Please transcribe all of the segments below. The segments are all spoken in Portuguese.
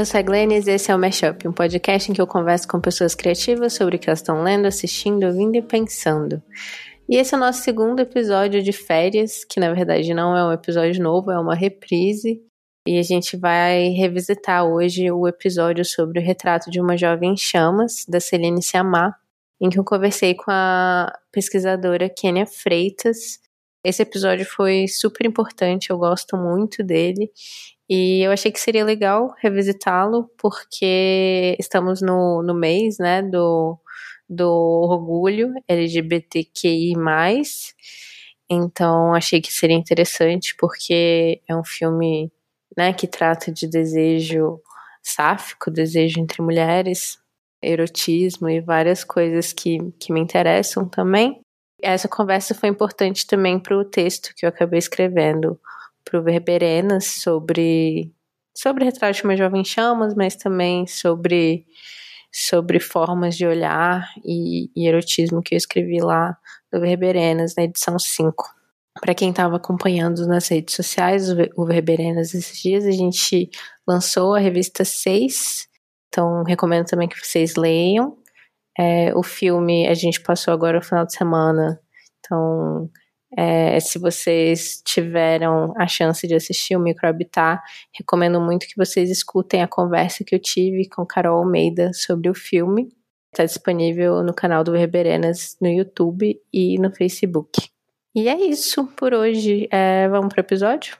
Eu sou a Glennis e esse é o Mashup, um podcast em que eu converso com pessoas criativas sobre o que elas estão lendo, assistindo, ouvindo e pensando. E esse é o nosso segundo episódio de férias, que na verdade não é um episódio novo, é uma reprise. E a gente vai revisitar hoje o episódio sobre o retrato de uma jovem em chamas, da Celine Siamar, em que eu conversei com a pesquisadora Kênia Freitas. Esse episódio foi super importante, eu gosto muito dele. E eu achei que seria legal revisitá-lo, porque estamos no, no mês, né, do, do orgulho LGBTQI+. Então, achei que seria interessante, porque é um filme, né, que trata de desejo sáfico, desejo entre mulheres, erotismo e várias coisas que, que me interessam também. Essa conversa foi importante também para o texto que eu acabei escrevendo, para o Verberenas sobre sobre retrato de uma jovem chamas, mas também sobre sobre formas de olhar e, e erotismo que eu escrevi lá do Verberenas na edição 5. Para quem estava acompanhando nas redes sociais o Verberenas esses dias, a gente lançou a revista 6, então recomendo também que vocês leiam. É, o filme a gente passou agora no final de semana, então é, se vocês tiveram a chance de assistir o Microhabitat, recomendo muito que vocês escutem a conversa que eu tive com Carol Almeida sobre o filme. Está disponível no canal do Verberenas no YouTube e no Facebook. E é isso por hoje. É, vamos para o episódio?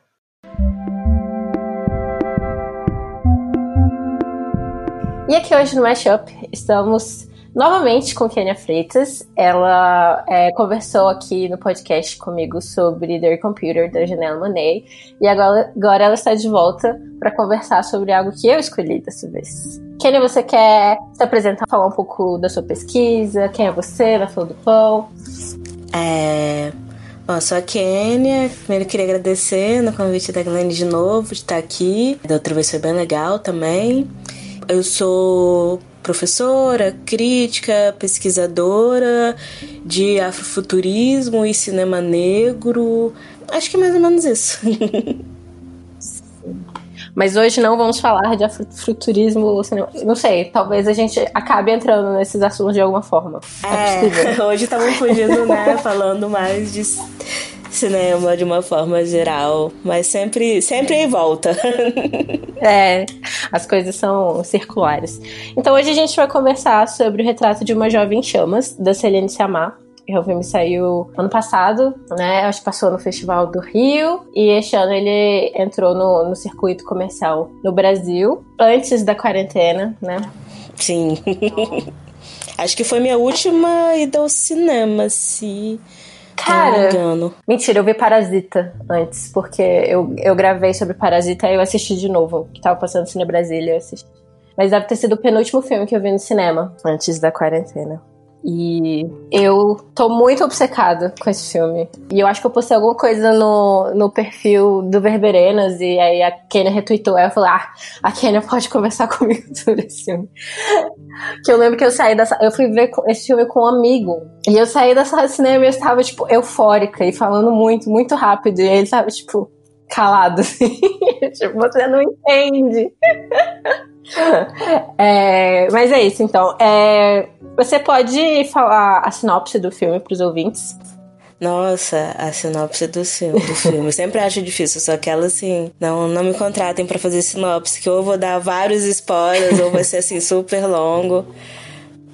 E aqui hoje no Mashup estamos novamente com Kenia Freitas. Ela é, conversou aqui no podcast comigo sobre The Computer da Janela Monet e agora, agora ela está de volta para conversar sobre algo que eu escolhi dessa vez. Kenia, você quer se apresentar, falar um pouco da sua pesquisa? Quem é você na Flor do Pão? É. Bom, eu sou a Kênia. Primeiro queria agradecer no convite da Glenn de novo, de estar aqui. Da outra vez foi bem legal também. Eu sou professora, crítica, pesquisadora de afrofuturismo e cinema negro. Acho que é mais ou menos isso. Mas hoje não vamos falar de afrofuturismo, cinema. Não sei, talvez a gente acabe entrando nesses assuntos de alguma forma. É, é hoje estamos fugindo, né? falando mais de cinema de uma forma geral, mas sempre, sempre em volta. é, as coisas são circulares. Então hoje a gente vai conversar sobre o retrato de uma jovem chamas, da Celine Sciamma. O filme saiu ano passado, né? Acho que passou no Festival do Rio. E este ano ele entrou no, no circuito comercial no Brasil, antes da quarentena, né? Sim. Acho que foi minha última ida ao cinema, se Cara, mentira, eu vi Parasita antes, porque eu, eu gravei sobre Parasita e eu assisti de novo, que tava passando no Cine Brasília, eu assisti. Mas deve ter sido o penúltimo filme que eu vi no cinema, antes da quarentena. E eu tô muito obcecada com esse filme. E eu acho que eu postei alguma coisa no, no perfil do Verberenas e aí a Kenia retweetou. Aí eu falei, ah, a Kenia pode conversar comigo sobre esse filme. que eu lembro que eu saí dessa. Eu fui ver esse filme com um amigo. E eu saí da sala de cinema e eu estava, tipo, eufórica e falando muito, muito rápido. E ele tava, tipo, calado. Assim. tipo, você não entende. é, mas é isso, então. É, você pode falar a sinopse do filme para os ouvintes? Nossa, a sinopse do filme, do filme. Eu sempre acho difícil, só que ela assim, não, não me contratem para fazer sinopse, que ou eu vou dar vários spoilers, ou vai ser assim super longo.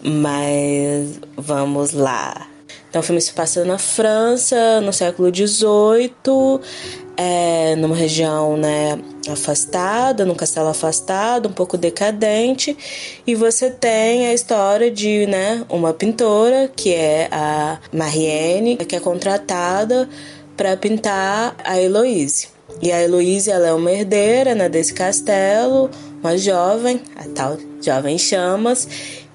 Mas vamos lá. Então, o filme se passa na França, no século XVIII é, numa região né, afastada, num castelo afastado, um pouco decadente, e você tem a história de né, uma pintora, que é a Marianne, que é contratada para pintar a Heloise. E a Heloise ela é uma herdeira né, desse castelo, uma jovem, a tal jovem chamas,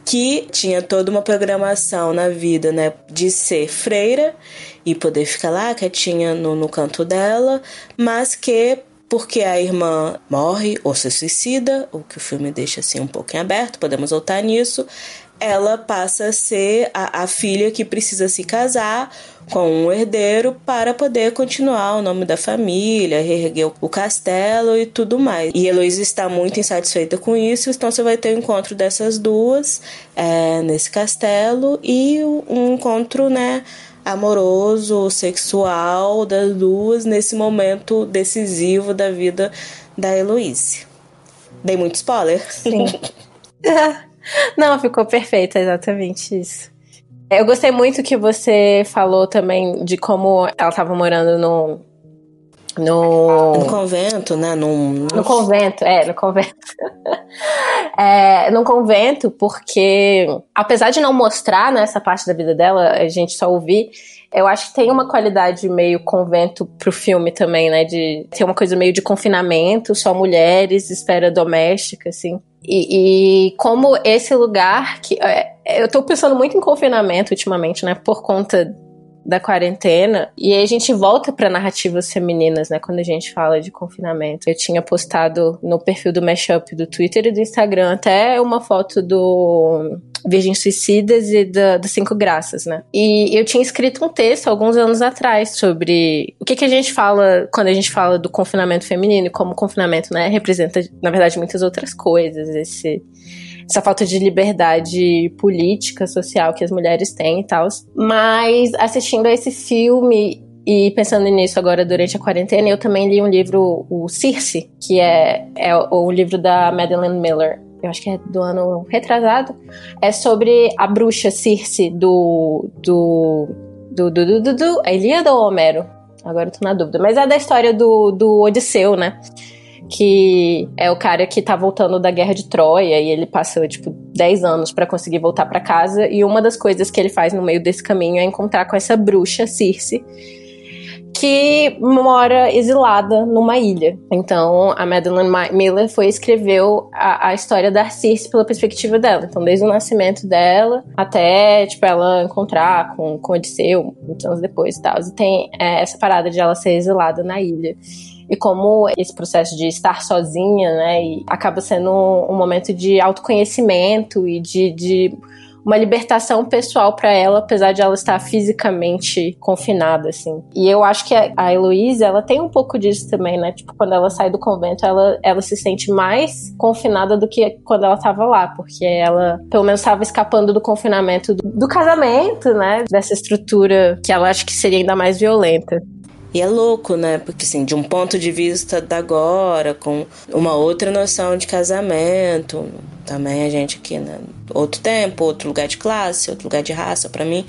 que tinha toda uma programação na vida né, de ser freira e poder ficar lá quietinha no, no canto dela, mas que porque a irmã morre ou se suicida, o que o filme deixa assim um pouco em aberto, podemos voltar nisso. Ela passa a ser a, a filha que precisa se casar com um herdeiro para poder continuar o nome da família, reerguer o castelo e tudo mais. E Heloísa está muito insatisfeita com isso, então você vai ter o um encontro dessas duas é, nesse castelo e um encontro, né? amoroso, sexual das duas nesse momento decisivo da vida da Heloísa. Dei muito spoiler? Sim. Não, ficou perfeito, é exatamente isso. Eu gostei muito que você falou também de como ela estava morando no, no... no convento, né? No, no convento, é, no convento. é, no convento, porque apesar de não mostrar nessa né, parte da vida dela, a gente só ouvir, eu acho que tem uma qualidade meio convento pro filme também, né? De ter uma coisa meio de confinamento, só mulheres, esfera doméstica, assim. E, e, como esse lugar que. É, eu tô pensando muito em confinamento ultimamente, né? Por conta da quarentena. E aí a gente volta para narrativas femininas, né? Quando a gente fala de confinamento. Eu tinha postado no perfil do Mashup do Twitter e do Instagram até uma foto do Virgem Suicidas e da, das Cinco Graças, né? E eu tinha escrito um texto alguns anos atrás sobre o que, que a gente fala quando a gente fala do confinamento feminino e como o confinamento, né, representa, na verdade, muitas outras coisas. Esse essa falta de liberdade política, social que as mulheres têm e tal. Mas assistindo a esse filme e pensando nisso agora durante a quarentena, eu também li um livro, o Circe, que é, é o livro da Madeleine Miller. Eu acho que é do ano retrasado. É sobre a bruxa Circe do. do. do. do. do. do, do a Ilíada ou Homero? Agora eu tô na dúvida. Mas é da história do, do Odisseu, né? que é o cara que tá voltando da guerra de Troia e ele passou, tipo, 10 anos para conseguir voltar para casa. E uma das coisas que ele faz no meio desse caminho é encontrar com essa bruxa, Circe, que mora exilada numa ilha. Então, a Madeleine Miller foi escreveu a, a, história da Circe pela perspectiva dela. Então, desde o nascimento dela até, tipo, ela encontrar com, com Odisseu, muitos anos depois e tal. E tem é, essa parada de ela ser exilada na ilha e como esse processo de estar sozinha, né, acaba sendo um, um, momento de autoconhecimento e de, de uma libertação pessoal para ela, apesar de ela estar fisicamente confinada, assim. E eu acho que a Heloísa, ela tem um pouco disso também, né? Tipo, quando ela sai do convento, ela, ela se sente mais confinada do que quando ela estava lá, porque ela, pelo menos, estava escapando do confinamento do, do casamento, né? Dessa estrutura que ela acha que seria ainda mais violenta. E é louco, né? Porque, assim, de um ponto de vista da agora, com uma outra noção de casamento, também a gente aqui, né? Outro tempo, outro lugar de classe, outro lugar de raça, para mim,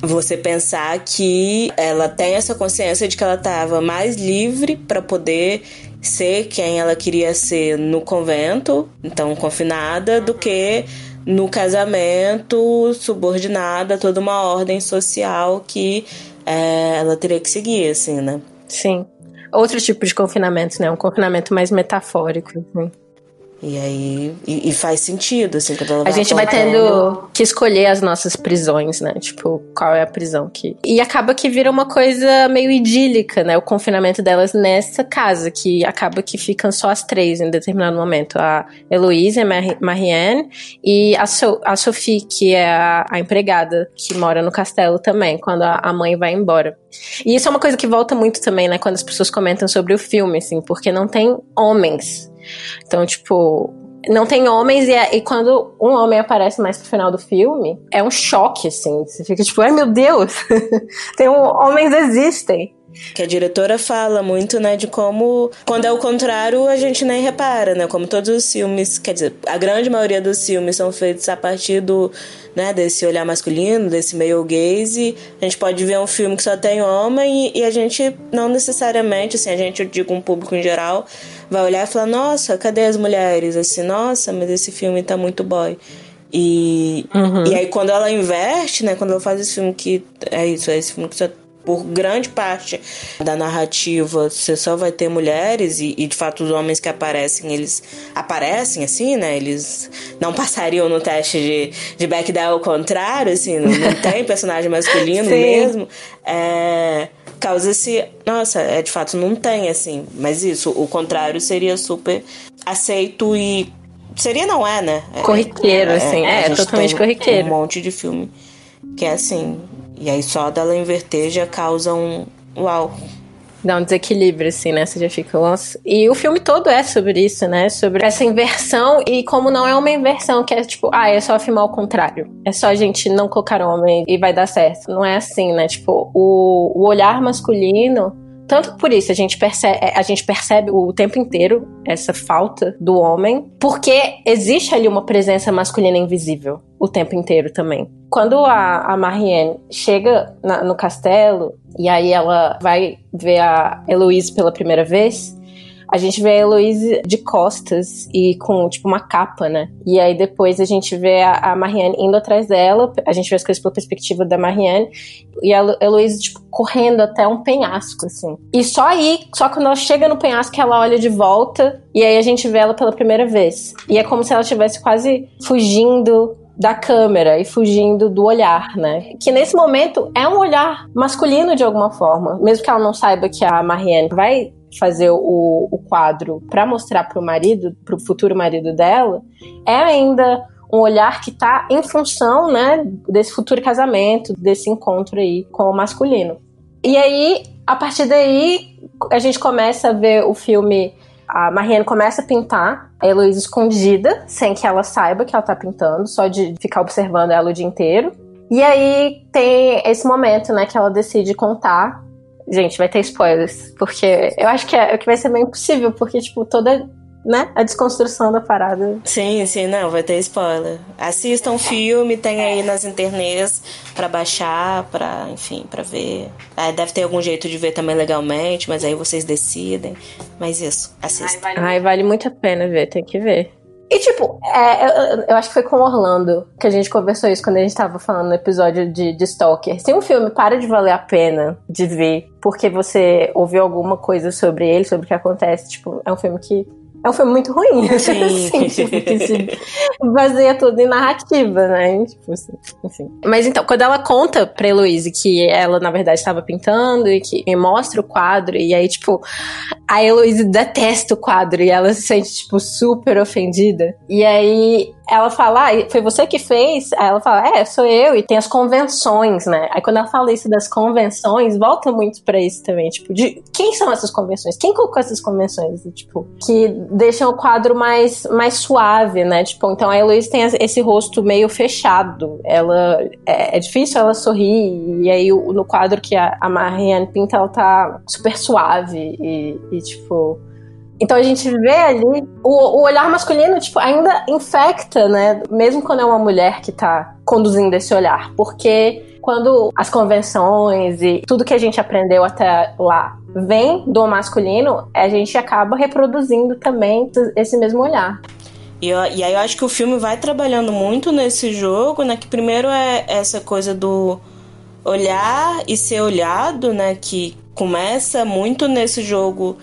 você pensar que ela tem essa consciência de que ela estava mais livre para poder ser quem ela queria ser no convento, então confinada, do que no casamento subordinada a toda uma ordem social que é, ela teria que seguir, assim, né? Sim. Outro tipo de confinamento, né? Um confinamento mais metafórico, assim. E aí, e, e, faz sentido, assim, quando ela A gente vai tendo que escolher as nossas prisões, né? Tipo, qual é a prisão que. E acaba que vira uma coisa meio idílica, né? O confinamento delas nessa casa, que acaba que ficam só as três em determinado momento. A Heloísa, a Marianne e a, so a Sophie, que é a, a, empregada que mora no castelo também, quando a, a mãe vai embora. E isso é uma coisa que volta muito também, né? Quando as pessoas comentam sobre o filme, assim, porque não tem homens então, tipo, não tem homens e, é, e, quando um homem aparece mais pro final do filme, é um choque, assim. Você fica tipo, ai meu Deus, tem um, homens existem. Que a diretora fala muito, né, de como, quando é o contrário, a gente nem repara, né? Como todos os filmes, quer dizer, a grande maioria dos filmes são feitos a partir do, né, desse olhar masculino, desse male gaze. A gente pode ver um filme que só tem homem e, e a gente não necessariamente, assim, a gente, eu digo um público em geral, vai olhar e falar: nossa, cadê as mulheres? Assim, nossa, mas esse filme tá muito boy. E, uhum. e aí quando ela inverte, né? Quando ela faz esse filme que é isso, é esse filme que só por grande parte da narrativa você só vai ter mulheres e, e, de fato os homens que aparecem eles aparecem assim né? Eles não passariam no teste de, de Bechdel ao contrário assim não, não tem personagem masculino mesmo. É, causa esse nossa é de fato não tem assim. Mas isso o contrário seria super aceito e seria não é né? Corriqueiro é, assim. é, é totalmente corriqueiro um monte de filme que é assim e aí só dela inverter já causa um uau. Dá um desequilíbrio, assim, né? Você já fica, nossa. E o filme todo é sobre isso, né? Sobre essa inversão e como não é uma inversão, que é tipo, ah, é só filmar o contrário. É só a gente não colocar homem e vai dar certo. Não é assim, né? Tipo, o, o olhar masculino tanto por isso a gente percebe, é, a gente percebe o tempo inteiro essa falta do homem, porque existe ali uma presença masculina invisível o tempo inteiro também. Quando a, a Marianne chega na, no castelo e aí ela vai ver a Heloise pela primeira vez, a gente vê a Heloise de costas e com, tipo, uma capa, né? E aí depois a gente vê a, a Marianne indo atrás dela, a gente vê as coisas pela perspectiva da Marianne, e a Heloise, tipo, correndo até um penhasco, assim. E só aí, só quando ela chega no penhasco que ela olha de volta, e aí a gente vê ela pela primeira vez. E é como se ela estivesse quase fugindo da câmera e fugindo do olhar, né? Que nesse momento é um olhar masculino de alguma forma, mesmo que ela não saiba que a Marianne vai fazer o, o quadro para mostrar para o marido, para o futuro marido dela, é ainda um olhar que está em função, né, desse futuro casamento, desse encontro aí com o masculino. E aí, a partir daí, a gente começa a ver o filme. A Marianne começa a pintar a Heloísa escondida, sem que ela saiba que ela tá pintando, só de ficar observando ela o dia inteiro. E aí tem esse momento, né, que ela decide contar Gente, vai ter spoilers, porque eu acho que é, que vai ser meio impossível, porque, tipo, toda né? A desconstrução da parada. Sim, sim, não, vai ter spoiler. Assistam o filme, tem aí nas internets para baixar, para, enfim, para ver. Ah, deve ter algum jeito de ver também legalmente, mas aí vocês decidem. Mas isso, assistam. Ai, vale, Ai, vale muito a pena ver, tem que ver. E, tipo, é, eu, eu, acho que foi com Orlando que a gente conversou isso quando a gente tava falando no episódio de, de Stalker. Se um filme para de valer a pena de ver porque você ouviu alguma coisa sobre ele, sobre o que acontece, tipo, é um filme que é um filme muito ruim. Sim. assim, tipo, que se baseia tudo em narrativa, né? Tipo assim, enfim. Mas então, quando ela conta pra Heloise que ela, na verdade, estava pintando e que me mostra o quadro, e aí, tipo, a Heloise detesta o quadro e ela se sente, tipo, super ofendida. E aí ela fala, ah, foi você que fez? Aí ela fala, é, sou eu, e tem as convenções, né? Aí quando ela fala isso das convenções, volta muito para isso também, tipo, de quem são essas convenções? Quem colocou essas convenções? Tipo, que deixam o quadro mais, mais suave, né? Tipo, então a Heloísa tem esse rosto meio fechado, ela, é, é difícil ela sorrir, e aí no quadro que a, a Marianne pinta, ela tá super suave e, e tipo então a gente vê ali o, o, olhar masculino, tipo, ainda infecta, né? Mesmo quando é uma mulher que tá conduzindo esse olhar. Porque quando as convenções e tudo que a gente aprendeu até lá vem do masculino, a gente acaba reproduzindo também esse mesmo olhar. E, eu, e aí eu acho que o filme vai trabalhando muito nesse jogo, né? Que primeiro é essa coisa do olhar e ser olhado, né? Que começa muito nesse jogo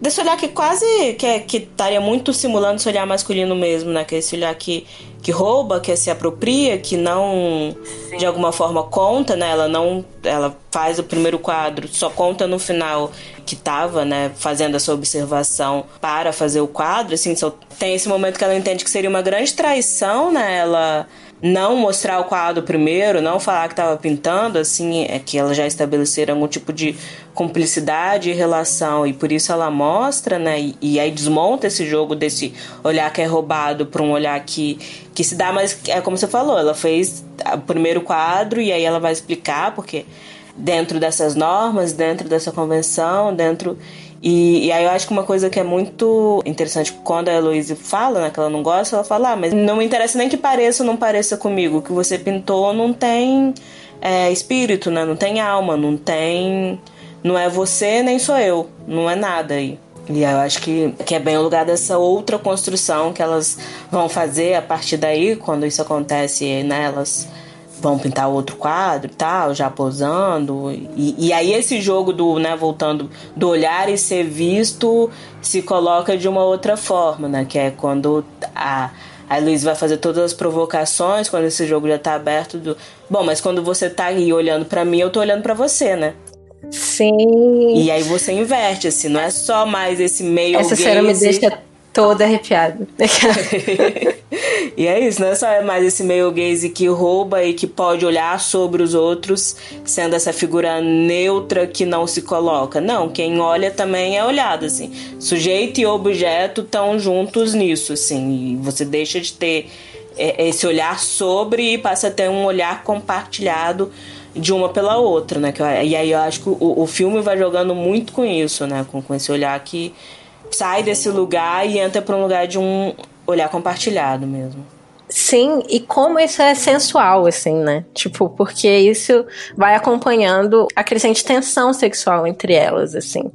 desse olhar que quase que, é, que estaria muito simulando esse olhar masculino mesmo, né? Que é esse olhar que, que rouba, que se apropria, que não Sim. de alguma forma conta, né? Ela não ela faz o primeiro quadro, só conta no final que estava, né, fazendo essa observação para fazer o quadro, assim, só tem esse momento que ela entende que seria uma grande traição, né? Ela não mostrar o quadro primeiro, não falar que estava pintando, assim, é que ela já estabeleceram algum tipo de cumplicidade e relação, e por isso ela mostra, né, e, e aí desmonta esse jogo desse olhar que é roubado para um olhar que, que se dá, mas é como você falou, ela fez o primeiro quadro e aí ela vai explicar, porque dentro dessas normas, dentro dessa convenção, dentro e, e, aí eu acho que uma coisa que é muito interessante quando a Heloise fala, né, que ela não gosta, ela fala, ah, mas não me interessa nem que pareça ou não pareça comigo. O que você pintou não tem é, espírito, né? Não tem alma, não tem. Não é você nem sou eu. Não é nada aí. E eu acho que, que é bem o lugar dessa outra construção que elas vão fazer a partir daí, quando isso acontece, né? Elas vão pintar outro quadro e tal, já posando. E, e aí esse jogo do, né, voltando, do olhar e ser visto se coloca de uma outra forma, né? Que é quando a, a Luiz vai fazer todas as provocações, quando esse jogo já tá aberto do. Bom, mas quando você tá aí olhando para mim, eu tô olhando para você, né? Sim. E aí você inverte, assim, não é só mais esse meio Essa cena me deixa toda arrepiada. e é isso, não é só mais esse meio gaze que rouba e que pode olhar sobre os outros, sendo essa figura neutra que não se coloca. Não, quem olha também é olhado, assim. Sujeito e objeto estão juntos nisso, assim. E você deixa de ter é, esse olhar sobre e passa a ter um olhar compartilhado de uma pela outra, né? E aí eu acho que o, o filme vai jogando muito com isso, né? Com, com esse olhar que sai desse lugar e entra para um lugar de um olhar compartilhado mesmo. Sim, e como isso é sensual, assim, né? Tipo, porque isso vai acompanhando a crescente tensão sexual entre elas, assim.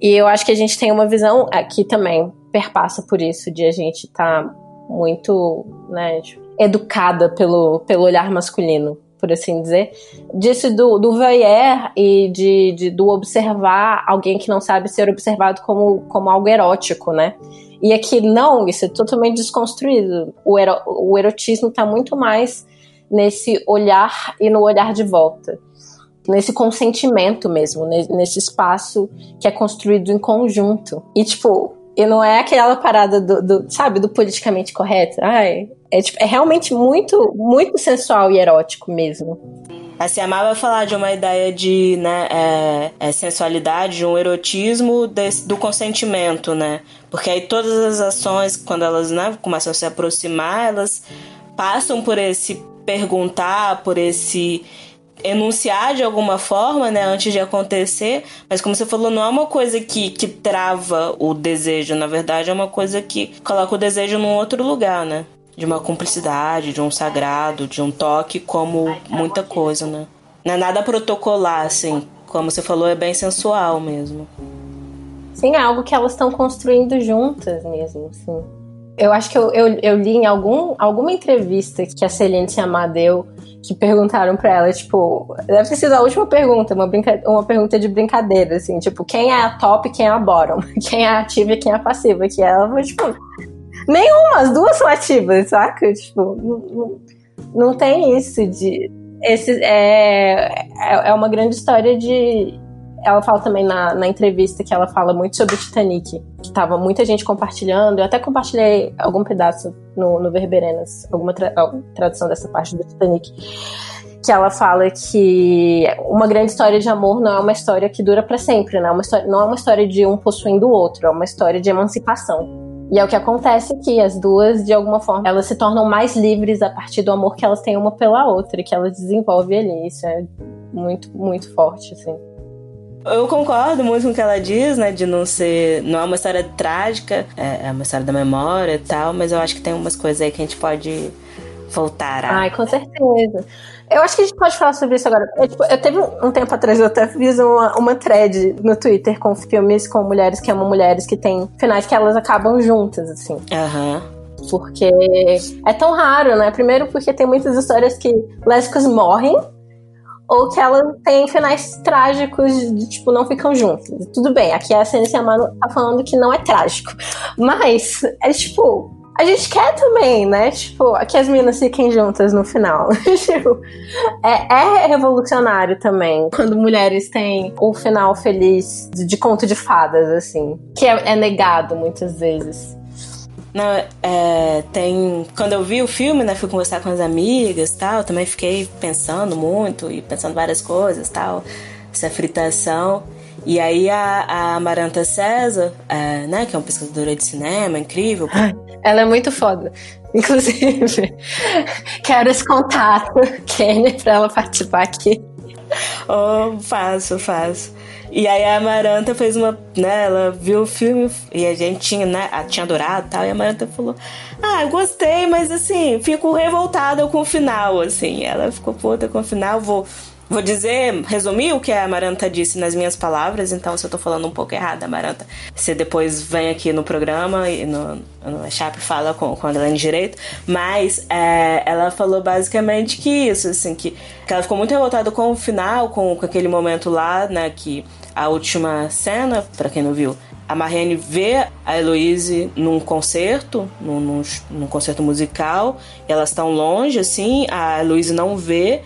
E eu acho que a gente tem uma visão aqui também perpassa por isso, de a gente estar tá muito, né, educada pelo, pelo olhar masculino por assim dizer, disso do, do voyeur e de, de, do observar alguém que não sabe ser observado como, como algo erótico, né? E aqui não, isso é totalmente desconstruído. O, ero, o erotismo está muito mais nesse olhar e no olhar de volta. Nesse consentimento mesmo, nesse espaço que é construído em conjunto. E, tipo, e não é aquela parada do, do, sabe, do politicamente correto. Ai, é, tipo, é realmente muito, muito sensual e erótico mesmo. A se amava falar de uma ideia de né, é, é sensualidade, de um erotismo desse, do consentimento, né? Porque aí todas as ações, quando elas né, começam a se aproximar, elas passam por esse perguntar, por esse enunciar de alguma forma, né, antes de acontecer, mas como você falou, não é uma coisa que, que trava o desejo, na verdade é uma coisa que coloca o desejo num outro lugar, né? De uma cumplicidade, de um sagrado, de um toque, como muita coisa, né? Não é nada protocolar, assim. Como você falou, é bem sensual mesmo. Sim, é algo que elas estão construindo juntas mesmo, assim. Eu acho que eu, eu, eu, li em algum, alguma entrevista que a Celine Sciamma deu que perguntaram para ela, tipo, deve ter sido a última pergunta, uma, brinca uma pergunta de brincadeira, assim, tipo, quem é a top e quem é a bottom? Quem é ativa e quem é passiva? Que ela foi, tipo, nenhuma, as duas são ativas, saca? Tipo, não, não, não tem isso de. Esse é, é, é uma grande história de ela fala também na, na entrevista que ela fala muito sobre o Titanic, que tava muita gente compartilhando. Eu até compartilhei algum pedaço no, no Verberenas, alguma tra tradução dessa parte do Titanic. Que ela fala que uma grande história de amor não é uma história que dura para sempre, né? Uma história, não é uma história de um possuindo o outro, é uma história de emancipação. E é o que acontece aqui, as duas, de alguma forma, elas se tornam mais livres a partir do amor que elas têm uma pela outra, que elas desenvolvem ali. Isso é muito, muito forte, assim. Eu concordo muito com o que ela diz, né? De não ser. Não é uma história trágica, é, é uma história da memória e tal, mas eu acho que tem umas coisas aí que a gente pode voltar a. Ai, com certeza. Eu acho que a gente pode falar sobre isso agora. Eu, tipo, eu teve um tempo atrás, eu até fiz uma, uma thread no Twitter com filmes com mulheres que amam mulheres que têm finais que elas acabam juntas, assim. Aham. Uhum. Porque é tão raro, né? Primeiro porque tem muitas histórias que lésbicas morrem ou que elas têm finais trágicos de, tipo, não ficam juntas. Tudo bem, aqui a Ciência Amano tá falando que não é trágico. Mas, é tipo, a gente quer também, né? Tipo, que as meninas fiquem juntas no final. tipo, é, é, revolucionário também quando mulheres têm um final feliz de, de, conto de fadas, assim. Que é, é negado muitas vezes. Não, é, tem. Quando eu vi o filme, né, fui conversar com as amigas tal, também fiquei pensando muito e pensando várias coisas tal, essa fritação. E aí a, a Amaranta César, é, né, que é uma pesquisadora de cinema, incrível. Ela é muito foda. Inclusive, quero esse contato, Kenny, pra ela participar aqui. Oh, faço, faço. E aí a Amaranta fez uma, né, ela viu o filme e a gente tinha, né, tinha adorado e tal, e a Amaranta falou: "Ah, gostei, mas assim, fico revoltada com o final, assim". Ela ficou puta com o final, vou Vou dizer, resumir o que a Amaranta disse nas minhas palavras, então se eu tô falando um pouco errado, Amaranta, você depois vem aqui no programa e no, no Chap fala com, com a Adelaine direito, mas é, ela falou basicamente que isso, assim, que, que ela ficou muito revoltada com o final, com, com aquele momento lá, né, que a última cena, para quem não viu, a Marianne vê a Heloise num concerto, num, num, num concerto musical, elas estão longe, assim, a Heloise não vê,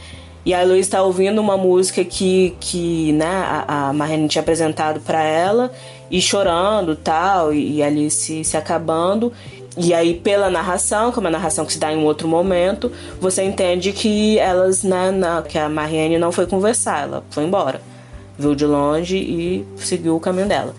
e a Luísa está ouvindo uma música que, que né, a, a Marlene tinha apresentado para ela e chorando tal, e, e ali se, se acabando. E aí, pela narração, que é uma narração que se dá em um outro momento, você entende que elas, né, que a Marianne não foi conversar, ela foi embora. Viu de longe e seguiu o caminho dela.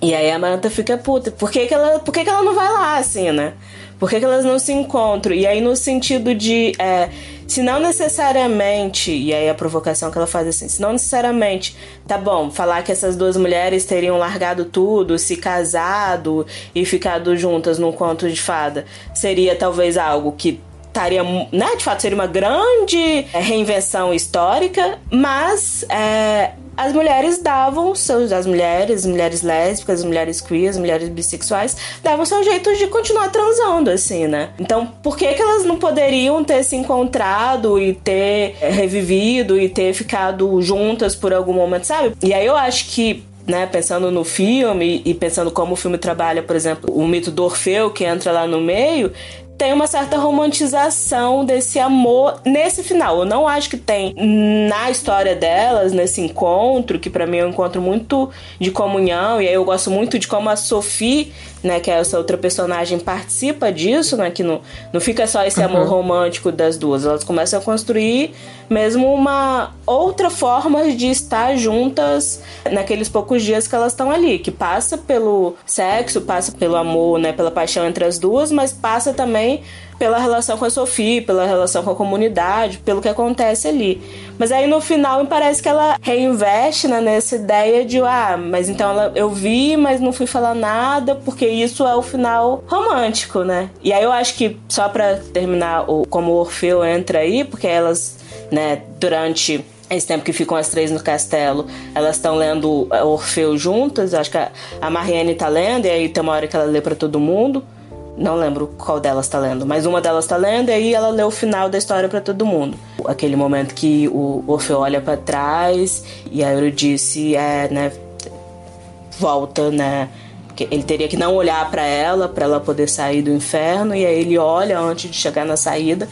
E aí a Maranta fica puta. Por que, que, ela, por que, que ela não vai lá, assim, né? Por que, que elas não se encontram? E aí, no sentido de. É, se não necessariamente, e aí a provocação que ela faz assim, se não necessariamente, tá bom, falar que essas duas mulheres teriam largado tudo, se casado e ficado juntas num conto de fada, seria talvez algo que estaria, né, de fato seria uma grande reinvenção histórica, mas é, as mulheres davam seus as mulheres, mulheres lésbicas, as mulheres queer, as mulheres bissexuais davam seu jeito de continuar transando assim, né? Então, por que que elas não poderiam ter se encontrado e ter revivido e ter ficado juntas por algum momento, sabe? E aí eu acho que né, pensando no filme e pensando como o filme trabalha, por exemplo, o mito do Orfeu que entra lá no meio, tem uma certa romantização desse amor nesse final. Eu não acho que tem na história delas, nesse encontro, que para mim é um encontro muito de comunhão, e aí eu gosto muito de como a Sophie né, que essa outra personagem, participa disso, né, que não, não fica só esse amor uhum. romântico das duas, elas começam a construir mesmo uma outra forma de estar juntas naqueles poucos dias que elas estão ali, que passa pelo sexo, passa pelo amor, né, pela paixão entre as duas, mas passa também pela relação com a Sophie, pela relação com a comunidade, pelo que acontece ali. Mas aí no final me parece que ela reinveste né, nessa ideia de, ah, mas então ela, eu vi, mas não fui falar nada, porque isso é o final romântico, né? E aí eu acho que, só pra terminar o, como o Orfeu entra aí, porque elas, né, durante esse tempo que ficam as três no castelo, elas estão lendo Orfeu juntas. Acho que a, a Marianne tá lendo, e aí tem uma hora que ela lê para todo mundo. Não lembro qual delas tá lendo, mas uma delas tá lendo e aí ela lê o final da história para todo mundo. Aquele momento que o Orfeu olha para trás e a Eurídice é, né, volta, né, ele teria que não olhar para ela para ela poder sair do inferno e aí ele olha antes de chegar na saída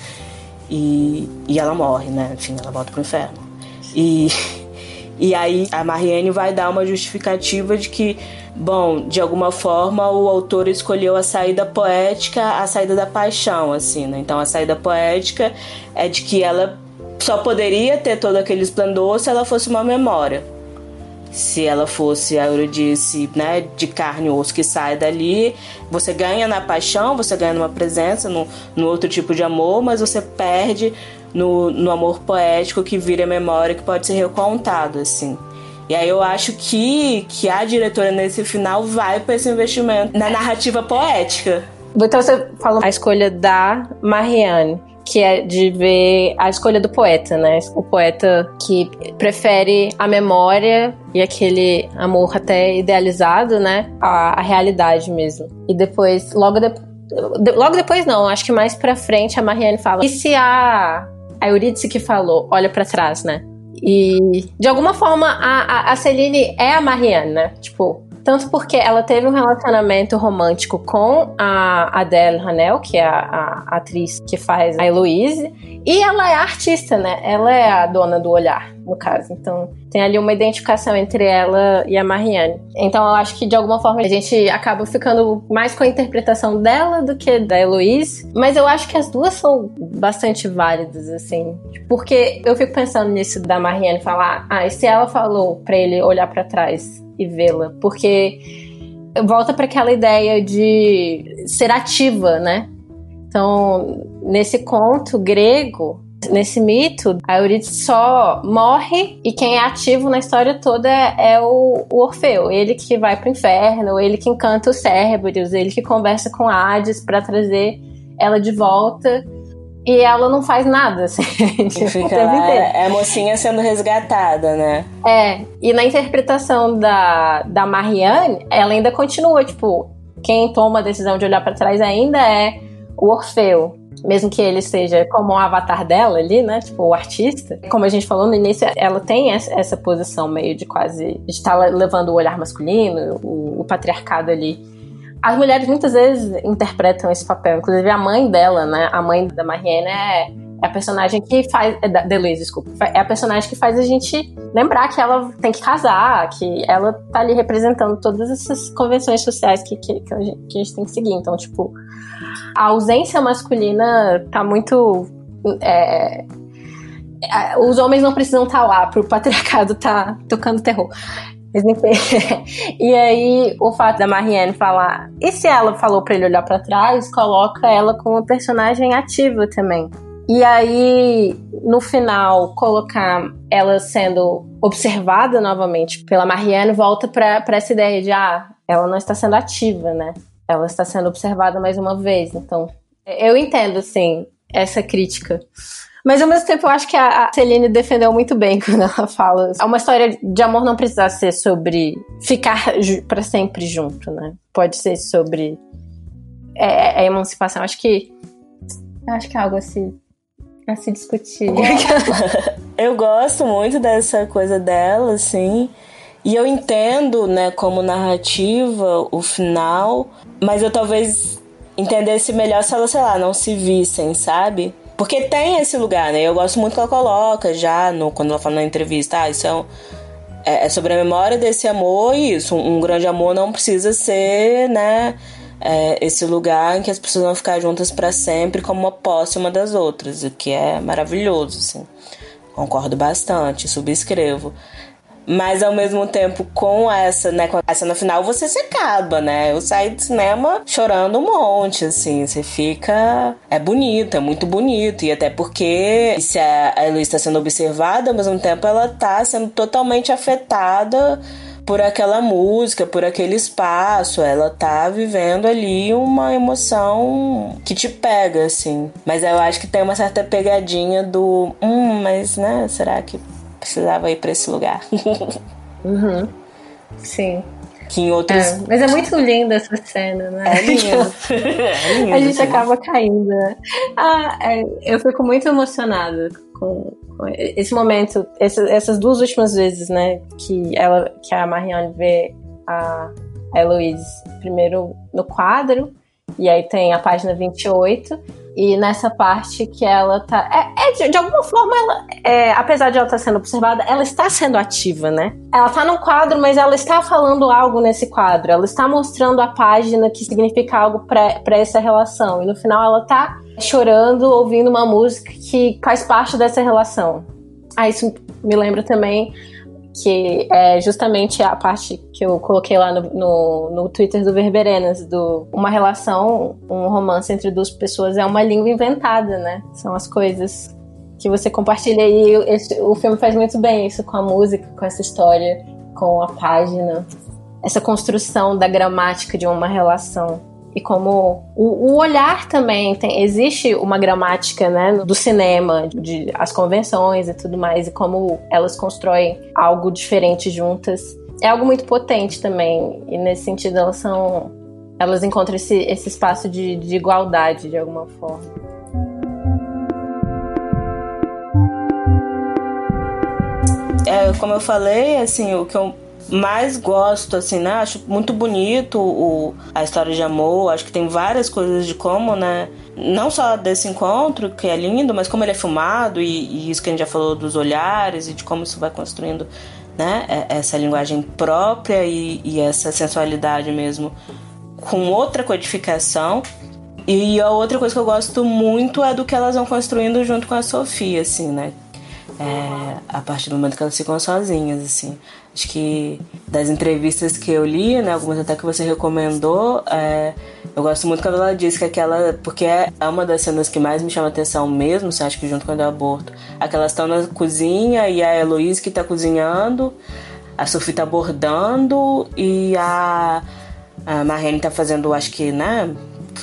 e, e ela morre, né? Enfim, ela volta pro inferno. E e aí a Marianne vai dar uma justificativa de que Bom, de alguma forma o autor escolheu a saída poética, a saída da paixão, assim, né? Então a saída poética é de que ela só poderia ter todo aquele esplendor se ela fosse uma memória. Se ela fosse a Eurídice, né, de carne e osso que sai dali, você ganha na paixão, você ganha numa presença, no, no outro tipo de amor, mas você perde no, no amor poético que vira memória que pode ser recontado, assim. E aí eu acho que, que a diretora nesse final vai para esse investimento na narrativa poética. Então você falou a escolha da Marianne que é de ver a escolha do poeta, né? O poeta que prefere a memória e aquele amor até idealizado, né? A, a realidade mesmo. E depois, logo depois. Logo depois não, acho que mais pra frente a Marianne fala. E se a, a Eurídice que falou, olha para trás, né? E de alguma forma a, a, a Celine é a Marianne, né? Tipo, tanto porque ela teve um relacionamento romântico com a Adele Hanel, que é a, a atriz que faz a Heloise, e ela é artista, né? Ela é a dona do olhar, no caso. Então, tem ali uma identificação entre ela e a Marianne. Então, eu acho que de alguma forma a gente acaba ficando mais com a interpretação dela do que da Heloise. Mas eu acho que as duas são bastante válidas, assim. Porque eu fico pensando nisso da Marianne falar, ah, e se ela falou para ele olhar para trás e vê-la, porque volta para aquela ideia de ser ativa, né? Então, nesse conto grego, nesse mito, a Eurídice só morre e quem é ativo na história toda é, é o, o, Orfeu. Ele que vai pro inferno, ele que encanta os cérebros, ele que conversa com Hades para trazer ela de volta. e ela não faz nada, assim. Tipo, fica lá, é a mocinha sendo resgatada, né? É, e na interpretação da, da Marianne, ela ainda continua, tipo, quem toma a decisão de olhar para trás ainda é o Orfeu. Mesmo que ele seja como um avatar dela ali, né? Tipo, o artista. Como a gente falou no início, ela tem essa posição meio de quase. de estar tá levando o olhar masculino, o, o patriarcado ali as mulheres muitas vezes interpretam esse papel, inclusive a mãe dela, né? A mãe da Marianne é, é a personagem que faz. É da Deleuze, desculpa. É a personagem que faz a gente lembrar que ela tem que casar, que ela tá ali representando todas essas convenções sociais que, que, que, a, gente, que a gente tem que seguir. Então, tipo, a ausência masculina tá muito. É, os homens não precisam estar tá lá pro patriarcado tá tocando terror. E aí, o fato da Marianne falar. E se ela falou para ele olhar para trás, coloca ela como personagem ativa também. E aí, no final, colocar ela sendo observada novamente pela Marianne volta para essa ideia de, ah, ela não está sendo ativa, né? Ela está sendo observada mais uma vez. Então, eu entendo, assim, essa crítica. Mas ao mesmo tempo eu acho que a Celine defendeu muito bem quando ela fala. É uma história de amor não precisa ser sobre ficar para sempre junto, né? Pode ser sobre é, é emancipação. Acho que acho que é algo assim a se discutir. eu gosto muito dessa coisa dela, assim. E eu entendo, né, como narrativa o final, mas eu talvez entendesse melhor se elas, sei lá, não se vissem, sabe? Porque tem esse lugar, né? Eu gosto muito que ela coloca já no, quando ela fala na entrevista, ah, isso é, um, é, é sobre a memória desse amor e isso. Um, um grande amor não precisa ser, né? É, esse lugar em que as pessoas vão ficar juntas para sempre como uma posse uma das outras, o que é maravilhoso, assim. Concordo bastante, subscrevo. Mas ao mesmo tempo, com essa, né, com essa no final, você se acaba, né? Eu saí do cinema chorando um monte, assim. Você fica. É bonito, é muito bonito. E até porque se a Heloísa está sendo observada, ao mesmo tempo ela tá sendo totalmente afetada por aquela música, por aquele espaço. Ela tá vivendo ali uma emoção que te pega, assim. Mas eu acho que tem uma certa pegadinha do. Hum, mas, né? Será que precisava ir para esse lugar. uhum. Sim. Que em outros... É, mas é muito linda essa cena, né? É é lindo a gente acaba caindo. Né? Ah, é, eu fico muito emocionada com, com esse momento, essa, essas duas últimas vezes, né, que ela, que a Marianne vê a, a Heloise, primeiro no quadro, e aí tem a página 28, e nessa parte que ela tá. É, é de, de, alguma forma, ela, é, apesar de ela estar tá sendo observada, ela está sendo ativa, né? Ela tá no quadro, mas ela está falando algo nesse quadro. Ela está mostrando a página que significa algo para essa relação. E no final ela tá chorando, ouvindo uma música que faz parte dessa relação. Ah, isso me lembra também que é justamente a parte que eu coloquei lá no, no, no, Twitter do Verberenas, do uma relação, um romance entre duas pessoas é uma língua inventada, né? São as coisas que você compartilha e esse, o filme faz muito bem isso com a música, com essa história, com a página, essa construção da gramática de uma relação e como o, o, olhar também tem existe uma gramática né do cinema de as convenções e tudo mais e como elas constroem algo diferente juntas. É algo muito potente também e nesse sentido elas são elas encontram esse, esse espaço de, de igualdade de alguma forma. É, como eu falei assim o que eu mais gosto, assim, né? Acho muito bonito o, a história de amor. Acho que tem várias coisas de como, né? Não só desse encontro, que é lindo, mas como ele é filmado e, e isso que a gente já falou dos olhares e de como isso vai construindo, né? É, essa linguagem própria e, e essa sensualidade mesmo com outra codificação. E a outra coisa que eu gosto muito é do que elas vão construindo junto com a Sofia, assim, né? É, a partir do momento que elas ficam sozinhas, assim. Acho que das entrevistas que eu li, né, algumas até que você recomendou, é, eu gosto muito quando ela diz que aquela. Porque é uma das cenas que mais me chama atenção mesmo, você acha que junto com o aborto. Aquelas estão na cozinha e a Heloísa que tá cozinhando, a Sophie tá bordando e a, a Marlene tá fazendo, acho que, né,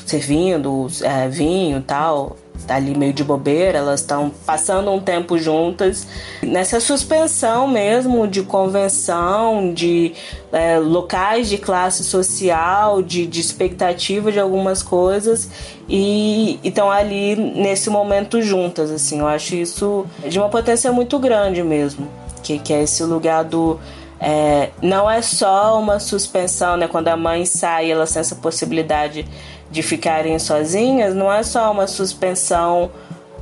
servindo é, vinho e tal tá ali meio de bobeira, elas estão passando um tempo juntas, nessa suspensão mesmo de convenção, de é, locais de classe social, de, de expectativa de algumas coisas, e estão ali nesse momento juntas, assim, eu acho isso de uma potência muito grande mesmo, que, que é esse lugar do é, não é só uma suspensão, né? Quando a mãe sai, ela tem essa possibilidade de ficarem sozinhas, não é só uma suspensão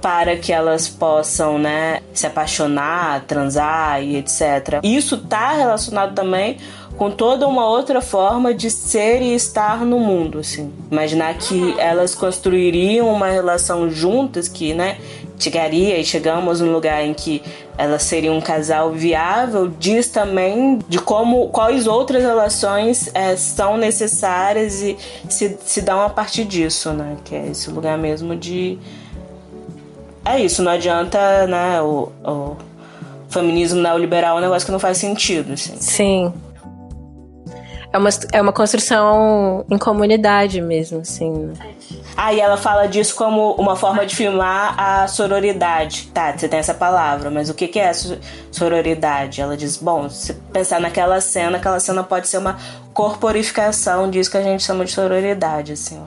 para que elas possam, né, se apaixonar, transar e etc. Isso está relacionado também com toda uma outra forma de ser e estar no mundo, assim. Imaginar que elas construiriam uma relação juntas que, né, chegaria e chegamos num lugar em que elas seriam um casal viável, diz também de como quais outras relações é, são necessárias e se, se dão a partir disso, né? Que é esse lugar mesmo de. É isso, não adianta, né? O, o feminismo neoliberal é um negócio que não faz sentido, assim. Sim. É uma, é uma construção em comunidade mesmo, assim. Né? E ela fala disso como uma forma de filmar a sororidade. Tá, você tem essa palavra, mas o que, que é sororidade? Ela diz, bom, se pensar naquela cena, aquela cena pode ser uma corporificação disso que a gente chama de sororidade, assim.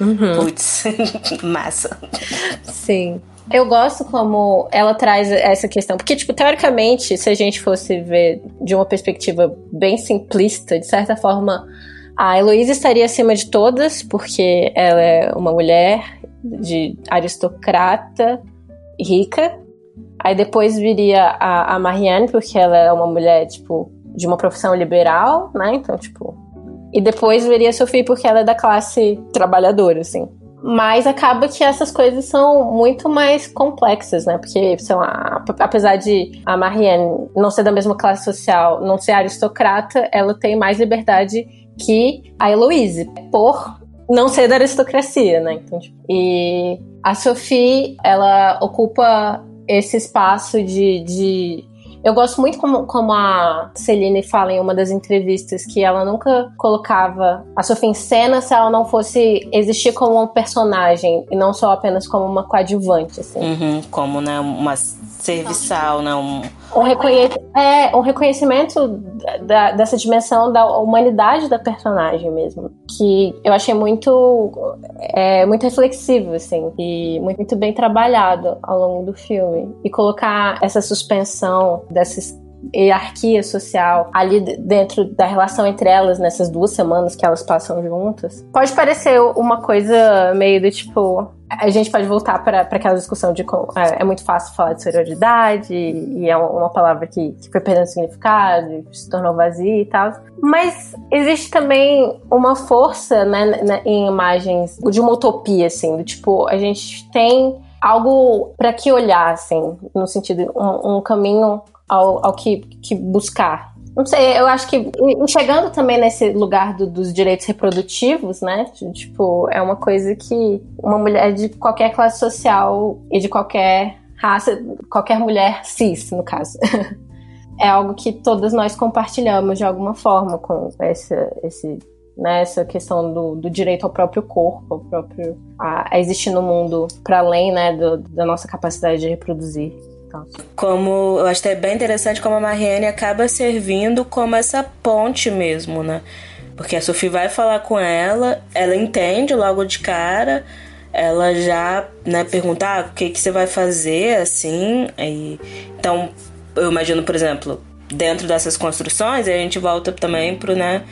Uhum. Putz, massa. Sim. Eu gosto como ela traz essa questão, porque, tipo, teoricamente, se a gente fosse ver de uma perspectiva bem simplista, de certa forma, a Heloísa estaria acima de todas, porque ela é uma mulher de aristocrata rica. Aí depois viria a, a Marianne, porque ela é uma mulher, tipo, de uma profissão liberal, né? Então, tipo. E depois viria a Sophie, porque ela é da classe trabalhadora, assim. Mas acaba que essas coisas são muito mais complexas, né? Porque, sei lá, apesar de a Marianne não ser da mesma classe social, não ser aristocrata, ela tem mais liberdade que a Heloise, por não ser da aristocracia, né? Então, tipo, e a Sophie, ela ocupa esse espaço de, de eu gosto muito como, como a Celine fala em uma das entrevistas que ela nunca colocava a Sophie em cena se ela não fosse existir como um personagem e não só apenas como uma coadjuvante, assim. Uhum, como, né, uma serviçal, né, um um, reconhe é, um reconhecimento da, dessa dimensão da humanidade da personagem mesmo. Que eu achei muito, é, muito reflexivo, assim, e muito, muito bem trabalhado ao longo do filme. E colocar essa suspensão dessas hierarquia social ali dentro da relação entre elas nessas duas semanas que elas passam juntas. Pode parecer uma coisa meio do tipo. A gente pode voltar para aquela discussão de é, é, muito fácil falar de sororidade e é uma palavra que, que foi perdendo significado, se tornou vazia e tal. Mas existe também uma força né, em imagens de uma utopia, assim, do tipo, a gente tem algo para que olhar, assim, no sentido, um, um caminho ao, ao que, que buscar. Não sei, eu acho que chegando também nesse lugar do, dos direitos reprodutivos, né? Tipo, é uma coisa que uma mulher de qualquer classe social e de qualquer raça, qualquer mulher cis, no caso. é algo que todas nós compartilhamos de alguma forma com essa, esse, né, essa questão do, do direito ao próprio corpo, ao próprio a, a existir no mundo para além né, do, da nossa capacidade de reproduzir. Como eu acho até bem interessante como a Marianne acaba servindo como essa ponte mesmo, né? Porque a Sophie vai falar com ela, ela entende logo de cara, ela já né, pergunta ah, o que, que você vai fazer assim. E, então, eu imagino, por exemplo, dentro dessas construções, a gente volta também pro, né,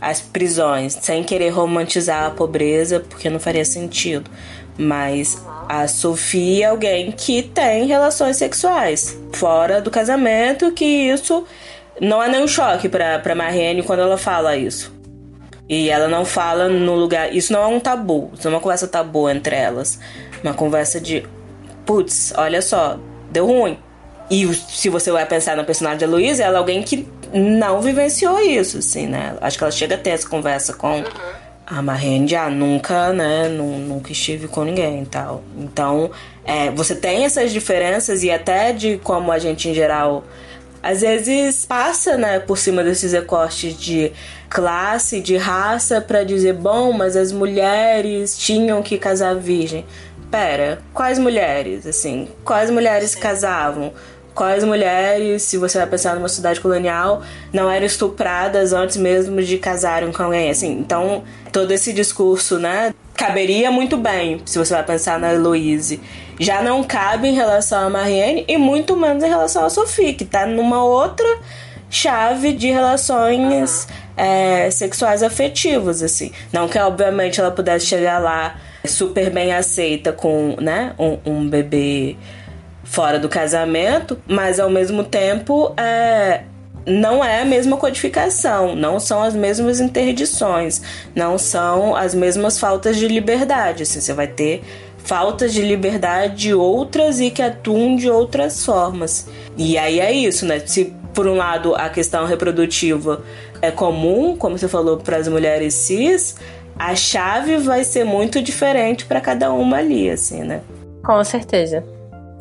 as prisões, sem querer romantizar a pobreza, porque não faria sentido. Mas a Sofia é alguém que tem relações sexuais fora do casamento, que isso não é nenhum choque para para Marianne quando ela fala isso. E ela não fala no lugar. Isso não é um tabu. Isso é uma conversa tabu entre elas. Uma conversa de. Putz, olha só, deu ruim. E se você vai pensar na personagem da Luísa, ela é alguém que não vivenciou isso, assim, né? Acho que ela chega a ter essa conversa com. Uhum a Marrende, ah, nunca, né, nunca estive com ninguém e tal. Então, é, você tem essas diferenças e até de como a gente, em geral, às vezes passa, né, por cima desses recortes de classe, de raça, para dizer, bom, mas as mulheres tinham que casar virgem. pera, quais mulheres, assim, quais mulheres casavam? Quais mulheres, se você vai pensar numa cidade colonial, não eram estupradas antes mesmo de casarem com alguém, assim. Então, todo esse discurso, né, caberia muito bem, se você vai pensar na Heloise. Já não cabe em relação a Marianne e muito menos em relação a Sophie, que tá numa outra chave de relações uhum. é, sexuais afetivas, assim. Não que, obviamente, ela pudesse chegar lá super bem aceita com, né, um, um bebê fora do casamento, mas ao mesmo tempo é, não é a mesma codificação, não são as mesmas interdições, não são as mesmas faltas de liberdade. Assim, você vai ter faltas de liberdade de outras e que atuam de outras formas. E aí é isso, né? Se por um lado a questão reprodutiva é comum, como você falou, para as mulheres cis, a chave vai ser muito diferente para cada uma ali, assim, né? Com certeza.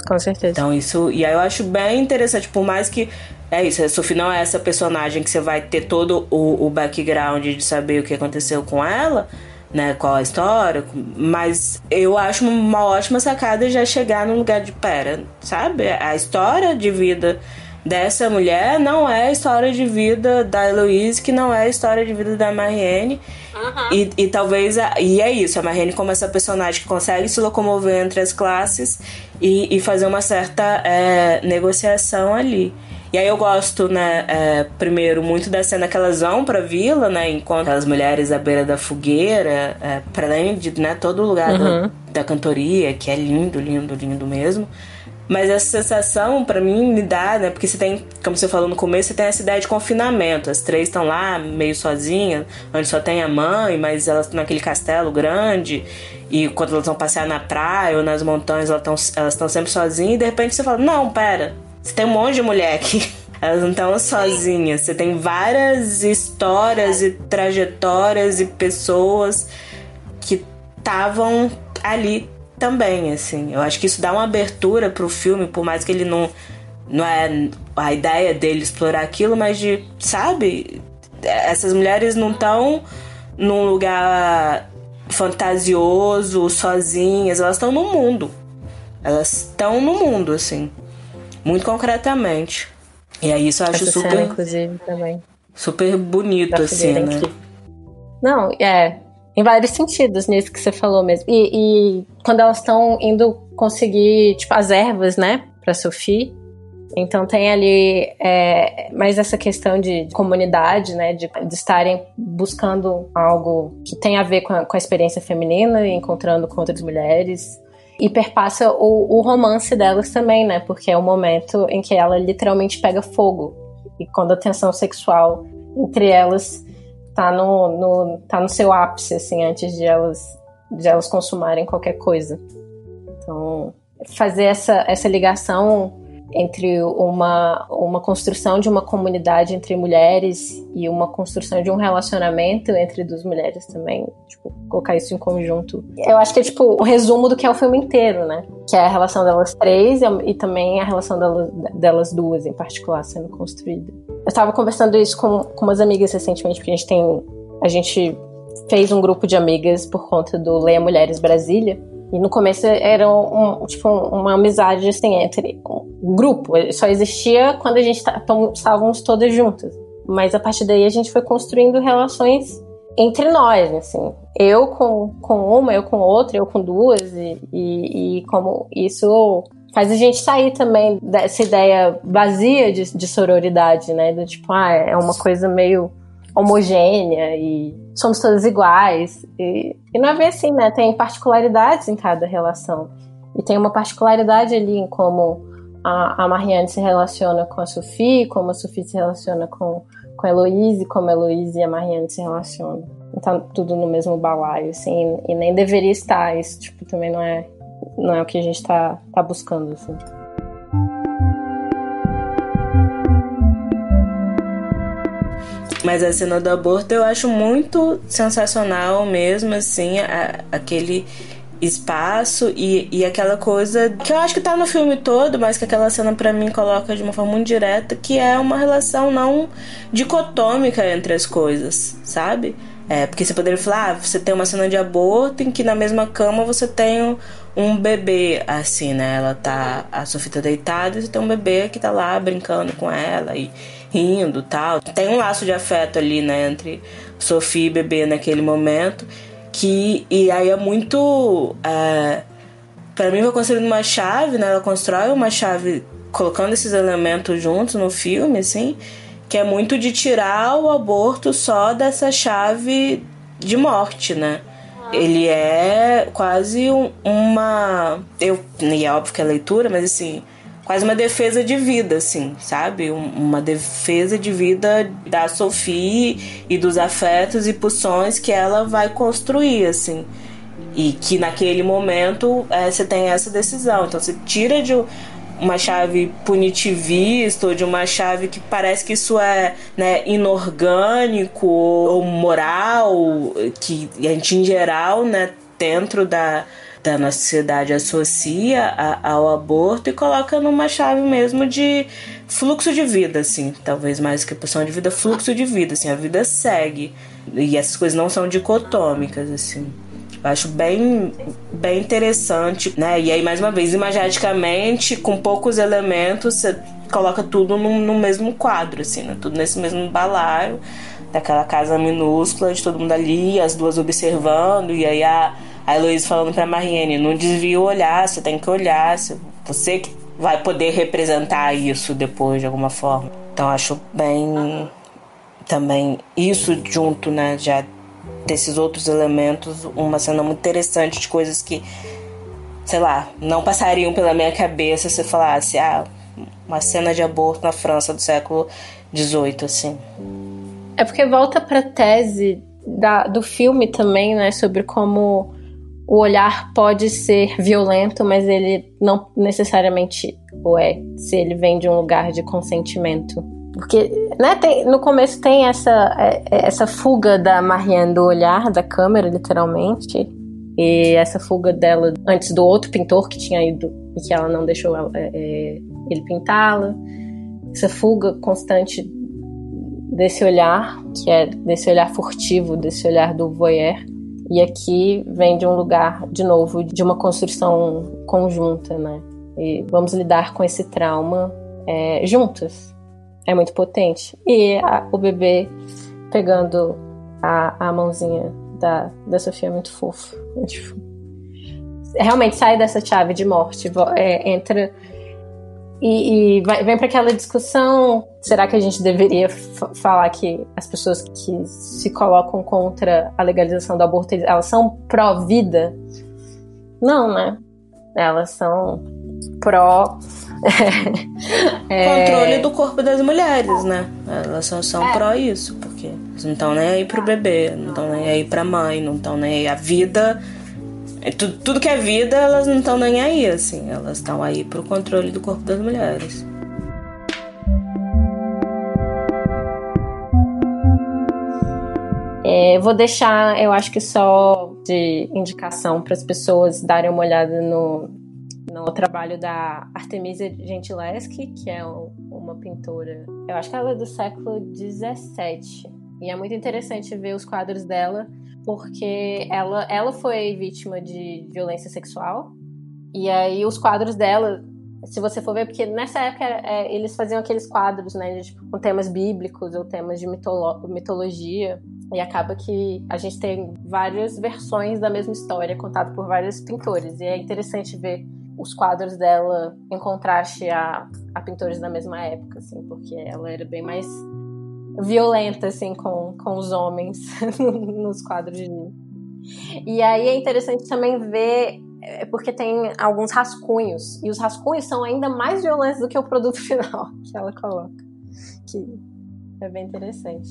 Com certeza. Então, isso. E aí eu acho bem interessante, por mais que. É isso, a Sophie não é essa personagem que você vai ter todo o, o background de saber o que aconteceu com ela, né? Qual a história, mas eu acho uma ótima sacada já chegar num lugar de pera, sabe? A história de vida dessa mulher não é a história de vida da Heloise, que não é a história de vida da Marianne. Uhum. E, e talvez. A, e é isso, a Marianne como essa personagem que consegue se locomover entre as classes e, e fazer uma certa é, negociação ali. E aí eu gosto, né, é, primeiro, muito da cena que elas vão pra vila, né, enquanto as mulheres à beira da fogueira, é, pra além de, né, todo lugar uhum. da, da cantoria, que é lindo, lindo, lindo mesmo. Mas essa sensação, para mim, me dá, né? Porque você tem, como você falou no começo, você tem essa ideia de confinamento. As três estão lá, meio sozinhas, onde só tem a mãe, mas elas estão naquele castelo grande. E quando elas vão passear na praia ou nas montanhas, elas estão elas sempre sozinhas. E de repente você fala: Não, pera, você tem um monte de mulher aqui. Elas não estão sozinhas. Você tem várias histórias e trajetórias e pessoas que estavam ali também, assim. Eu acho que isso dá uma abertura pro filme, por mais que ele não. Não é a ideia dele explorar aquilo, mas de. Sabe? Essas mulheres não estão num lugar fantasioso, sozinhas, elas estão no mundo. Elas estão no mundo, assim. Muito concretamente. E aí isso eu acho Essa super. Cena, inclusive, também. Super bonito, assim, né? Não, é em vários sentidos nisso que você falou mesmo. E, e quando elas estão indo conseguir, tipo, as ervas, né, pra Sophie. Então tem ali é, mais essa questão de comunidade, né, de, de, estarem buscando algo que tem a ver com a, com a experiência feminina e encontrando com outras mulheres. E perpassa o, o romance delas também, né, porque é o momento em que ela literalmente pega fogo. E quando a tensão sexual entre elas tá no, no, tá no seu ápice, assim, antes de elas, de elas consumarem qualquer coisa. Então, fazer essa, essa ligação entre uma, uma construção de uma comunidade entre mulheres e uma construção de um relacionamento entre duas mulheres também, tipo, colocar isso em conjunto. Eu acho que é tipo o resumo do que é o filme inteiro, né? Que é a relação delas três e, também a relação delas, delas duas em particular sendo construída. Eu estava conversando isso com, com umas amigas recentemente, porque a gente tem a gente fez um grupo de amigas por conta do Leia Mulheres Brasília. E no começo era um, tipo, uma amizade assim, entre um grupo. Só existia quando a gente estávamos todas juntas. Mas a partir daí a gente foi construindo relações entre nós, assim. Eu com, com uma, eu com outra, eu com duas. E, e, e como isso faz a gente sair também dessa ideia vazia de, de sororidade, né? Do tipo, ah, é uma coisa meio homogênea e somos todas iguais. E, e não é bem assim, né? Tem particularidades em cada relação. E tem uma particularidade ali em como a, a Marianne se relaciona com a Sophie, como a Sophie se relaciona com, com a Heloise, como a Heloise e a Marianne se relacionam. Então, tudo no mesmo balaio, assim, e nem deveria estar. Isso, tipo, também não é, não é o que a gente tá, tá buscando, assim. Mas a cena do aborto eu acho muito sensacional mesmo, assim, a, aquele espaço e, e aquela coisa que eu acho que tá no filme todo, mas que aquela cena para mim coloca de uma forma muito direta, que é uma relação não dicotômica entre as coisas, sabe? É, porque você poderia falar, ah, você tem uma cena de aborto em que na mesma cama você tem um bebê, assim, né? Ela tá. A Sofia tá deitada e você tem um bebê que tá lá brincando com ela e rindo tal. Tem um laço de afeto ali, né, entre Sofia e bebê naquele momento. Que. E aí é muito. É, para mim foi construindo uma chave, né? Ela constrói uma chave colocando esses elementos juntos no filme, assim, que é muito de tirar o aborto só dessa chave de morte, né? Ele é quase um, uma. Eu, e é óbvio que é leitura, mas assim, quase uma defesa de vida, assim, sabe? Um, uma defesa de vida da Sophie e dos afetos e pulsões que ela vai construir, assim. E que naquele momento é, você tem essa decisão. Então você tira de uma chave punitivista ou de uma chave que parece que isso é né, inorgânico ou moral, que a gente em geral, né, dentro da, da nossa sociedade associa a, ao aborto e coloca numa chave mesmo de fluxo de vida, assim, talvez mais que opção de vida, fluxo de vida, assim, a vida segue e essas coisas não são dicotômicas, assim. Eu acho bem, bem interessante, né? E aí, mais uma vez, imageticamente, com poucos elementos, você coloca tudo no, no mesmo quadro, assim, né? Tudo nesse mesmo balaio, daquela casa minúscula, de todo mundo ali, as duas observando, e aí a, a Heloísa falando pra Mariene, não desvia o olhar, você tem que olhar, você que vai poder representar isso depois, de alguma forma. Então, acho bem... Também isso junto, né, já desses outros elementos, uma cena muito interessante de coisas que, sei lá, não passariam pela minha cabeça se falasse, ah, uma cena de aborto na França do século XVIII, assim. É porque volta pra tese da, do filme também, né, sobre como o olhar pode ser violento, mas ele não necessariamente o é, se ele vem de um lugar de consentimento. Porque né, tem, no começo tem essa, é, é, essa fuga da Marianne do olhar da câmera, literalmente. E essa fuga dela antes do outro pintor que tinha ido e que ela não deixou ela, é, é, ele pintá-la. Essa fuga constante desse olhar, que é desse olhar furtivo, desse olhar do voyeur. E aqui vem de um lugar, de novo, de uma construção conjunta, né? E vamos lidar com esse trauma é, juntas é muito potente. E a, o bebê pegando a, a mãozinha da, da Sofia é muito fofo. Tipo, realmente sai dessa chave de morte, é, entra e, e vai, vem para aquela discussão: será que a gente deveria falar que as pessoas que se colocam contra a legalização do aborto elas são pró-vida? Não, né? Elas são pró é... Controle do corpo das mulheres, né? Elas são, são é. pró isso, porque não estão nem aí pro bebê, não estão nem aí pra mãe, não estão nem aí. A vida. É, tudo, tudo que é vida, elas não estão nem aí, assim. Elas estão aí pro controle do corpo das mulheres. É, vou deixar, eu acho que só de indicação para as pessoas darem uma olhada no, no trabalho da Artemisia Gentileschi, que é uma pintora, eu acho que ela é do século 17. E é muito interessante ver os quadros dela, porque ela, ela foi vítima de violência sexual. E aí os quadros dela, se você for ver, porque nessa época é, eles faziam aqueles quadros, né, de, tipo, com temas bíblicos ou temas de mitolo mitologia. E acaba que a gente tem várias versões da mesma história contada por vários pintores. E é interessante ver os quadros dela em contraste a, a pintores da mesma época, assim, porque ela era bem mais violenta, assim, com, com os homens nos quadros de... E aí é interessante também ver, é, porque tem alguns rascunhos, e os rascunhos são ainda mais violentos do que o produto final que ela coloca, que é bem interessante.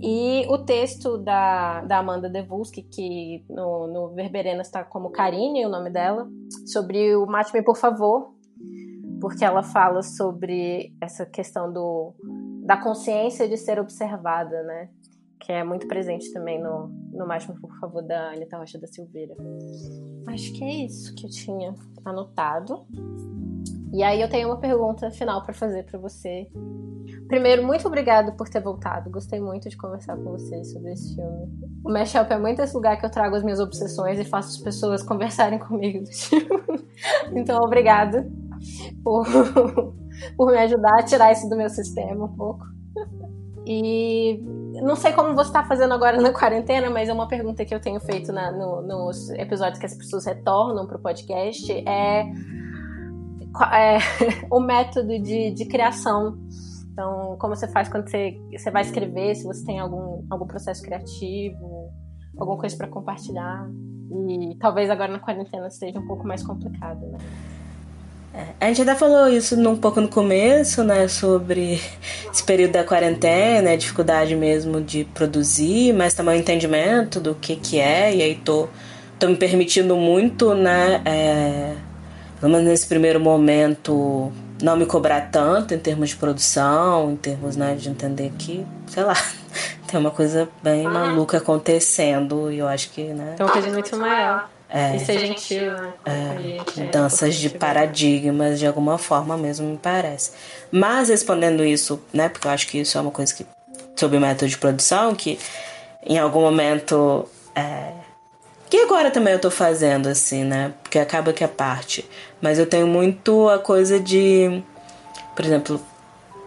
E o texto da, da Amanda Devuski, que no, no Verberenas está como Karine, o nome dela, sobre o Mate-me, por favor, porque ela fala sobre essa questão do, da consciência de ser observada, né? Que é muito presente também no, no Mate-me, por favor, da Anitta Rocha da Silveira. Acho que é isso que eu tinha anotado. E aí eu tenho uma pergunta final para fazer para você. Primeiro, muito obrigado por ter voltado. Gostei muito de conversar com você sobre esse filme. O Mashup é muito esse lugar que eu trago as minhas obsessões e faço as pessoas conversarem comigo. então, obrigado por, por me ajudar a tirar isso do meu sistema um pouco. E não sei como você está fazendo agora na quarentena, mas é uma pergunta que eu tenho feito na, no, nos episódios que as pessoas retornam para o podcast. É, é o método de, de criação. Então, como você faz quando você, você vai escrever, se você tem algum, algum processo criativo, alguma coisa para compartilhar. E talvez agora na quarentena seja um pouco mais complicado, né? A gente até falou isso um pouco no começo, né, sobre esse período da quarentena, a dificuldade mesmo de produzir, mas também o entendimento do que que é, e aí tô, tô me permitindo muito, né, é, pelo menos nesse primeiro momento, não me cobrar tanto em termos de produção, em termos, né, de entender que, sei lá, tem uma coisa bem maluca acontecendo, e eu acho que, né... Tem uma coisa muito maior. É, e ser gentil, né? É, danças de paradigmas, de alguma forma mesmo, me parece. Mas respondendo isso, né? Porque eu acho que isso é uma coisa que. sobre o método de produção, que em algum momento. É, que agora também eu tô fazendo, assim, né? Porque acaba que é parte. Mas eu tenho muito a coisa de. Por exemplo,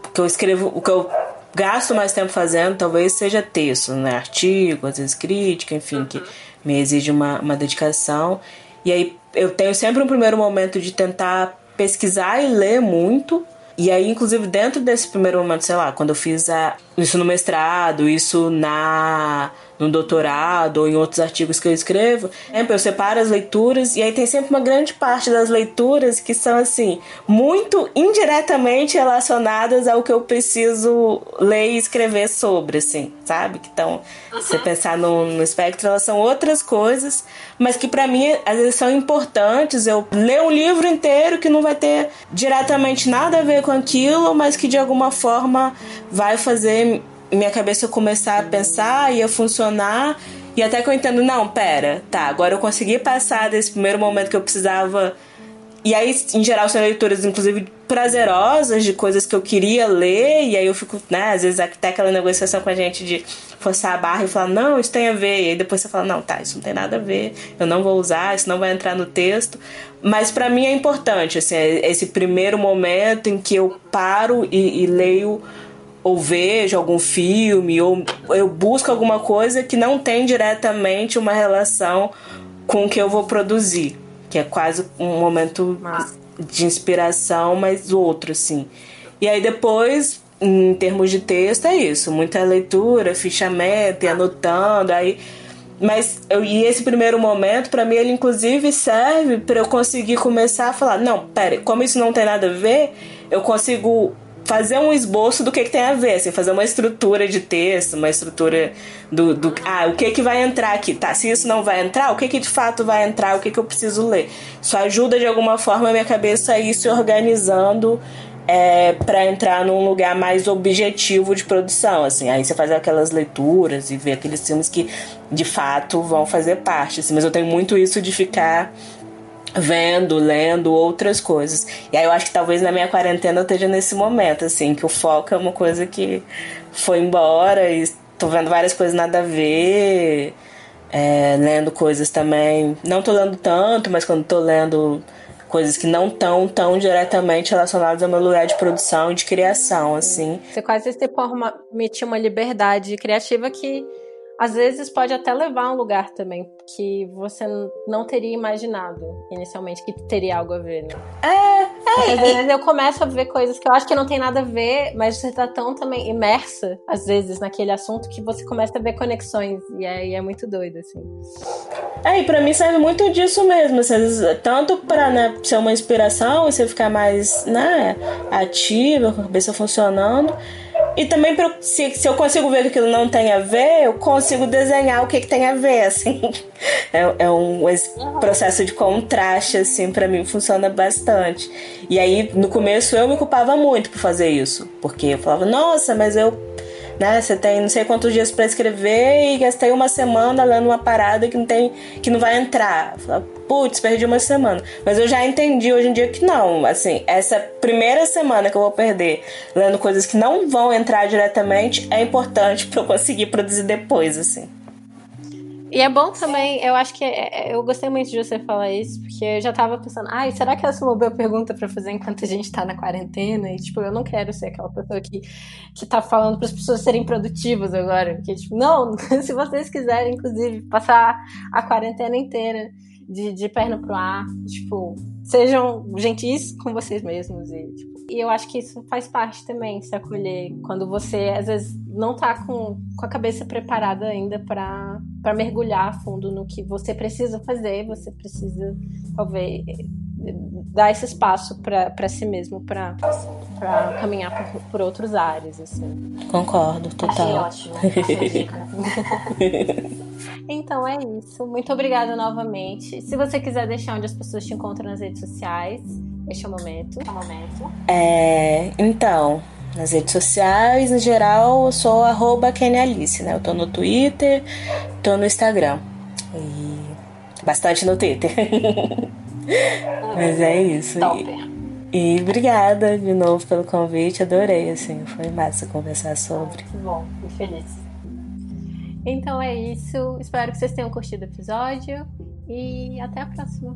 o que eu escrevo. O que eu gasto mais tempo fazendo talvez seja texto, né? Artigo, às vezes crítica, enfim, que me exige uma, uma dedicação. E aí eu tenho sempre um primeiro momento de tentar pesquisar e ler muito. E aí, inclusive, dentro desse primeiro momento, sei lá, quando eu fiz a, isso no mestrado, isso na no doutorado ou em outros artigos que eu escrevo, eu separo as leituras e aí tem sempre uma grande parte das leituras que são assim, muito indiretamente relacionadas ao que eu preciso ler e escrever sobre, assim, sabe? Que então, uhum. você pensar no, no espectro, elas são outras coisas, mas que para mim às vezes são importantes. Eu ler um livro inteiro que não vai ter diretamente nada a ver com aquilo, mas que de alguma forma vai fazer minha cabeça começar a pensar e a funcionar. E até que eu entendo, não, pera, tá, agora eu consegui passar desse primeiro momento que eu precisava. E aí, em geral, são leituras, inclusive, prazerosas de coisas que eu queria ler, e aí eu fico, né, às vezes até aquela negociação com a gente de forçar a barra e falar, não, isso tem a ver, e aí depois você fala, não, tá, isso não tem nada a ver, eu não vou usar, isso não vai entrar no texto. Mas para mim é importante, assim, é esse primeiro momento em que eu paro e, e leio ou vejo algum filme, ou eu busco alguma coisa que não tem diretamente uma relação com o que eu vou produzir. Que é quase um momento de inspiração, mas outro, assim. E aí depois, em termos de texto, é isso. Muita leitura, fichamento, e anotando, aí... Mas eu, e esse primeiro momento, para mim, ele inclusive serve para eu conseguir começar a falar: não, pera, como isso não tem nada a ver, eu consigo fazer um esboço do que, que tem a ver, assim, fazer uma estrutura de texto, uma estrutura do, do ah, o que que vai entrar aqui, tá? Se isso não vai entrar, o que que de fato vai entrar, o que que eu preciso ler? Isso ajuda de alguma forma a minha cabeça a ir se organizando é, para entrar num lugar mais objetivo de produção, assim. Aí você faz aquelas leituras e vê aqueles filmes que de fato vão fazer parte, assim. Mas eu tenho muito isso de ficar vendo, lendo outras coisas. E aí eu acho que talvez na minha quarentena eu esteja nesse momento, assim, que o foco é uma coisa que foi embora e tô vendo várias coisas nada a ver, é, lendo coisas também. Não tô lendo tanto, mas quando tô lendo coisas que não estão tão diretamente relacionadas ao meu lugar de produção e de criação, assim. Você quase se permitir uma liberdade criativa que às vezes pode até levar a um lugar também que você não teria imaginado inicialmente que teria algo a ver, né? É, é. Às vezes eu começo a ver coisas que eu acho que não tem nada a ver, mas você tá tão também imersa, às vezes, naquele assunto que você começa a ver conexões. E aí é muito doido, assim. É, e pra mim serve muito disso mesmo. Assim, tanto pra né, ser uma inspiração e você ficar mais né, ativa, com a cabeça funcionando e também, se, se eu consigo ver que aquilo não tem a ver, eu consigo desenhar o que, que tem a ver, assim. É, é um processo de contraste, assim, para mim funciona bastante. E aí, no começo, eu me culpava muito por fazer isso. Porque eu falava, nossa, mas eu né? Você tem não sei quantos dias para escrever e gastei uma semana lendo uma parada que não tem, que não vai entrar. Putz, perdi uma semana. Mas eu já entendi hoje em dia que não. Assim, essa primeira semana que eu vou perder lendo coisas que não vão entrar diretamente é importante para eu conseguir produzir depois, assim. E é bom também, eu acho que é, é, eu gostei muito de você falar isso, porque eu já tava pensando, ai, será que essa é uma boa pergunta para fazer enquanto a gente tá na quarentena? E, tipo, eu não quero ser aquela pessoa que, que tá falando para as pessoas serem produtivas agora. Porque, tipo, não, se vocês quiserem, inclusive, passar a quarentena inteira de, de perna pro ar, tipo, sejam gentis com vocês mesmos e, tipo, e eu acho que isso faz parte também, se acolher. Quando você, às vezes, não tá com, com a cabeça preparada ainda para mergulhar a fundo no que você precisa fazer, você precisa, talvez, dar esse espaço para si mesmo, para caminhar por, por outros ares, assim. Concordo, total. Achei ótimo. então é isso. Muito obrigada novamente. Se você quiser deixar onde as pessoas te encontram nas redes sociais, este é o momento. É o momento. É, então, nas redes sociais, em geral, eu sou arroba Alice, né? Eu tô no Twitter, tô no Instagram. E bastante no Twitter. Mas é isso. E, e obrigada de novo pelo convite, adorei, assim, foi massa conversar sobre. Muito bom, muito feliz. Então é isso. Espero que vocês tenham curtido o episódio e até a próxima.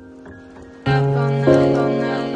Up on the up all.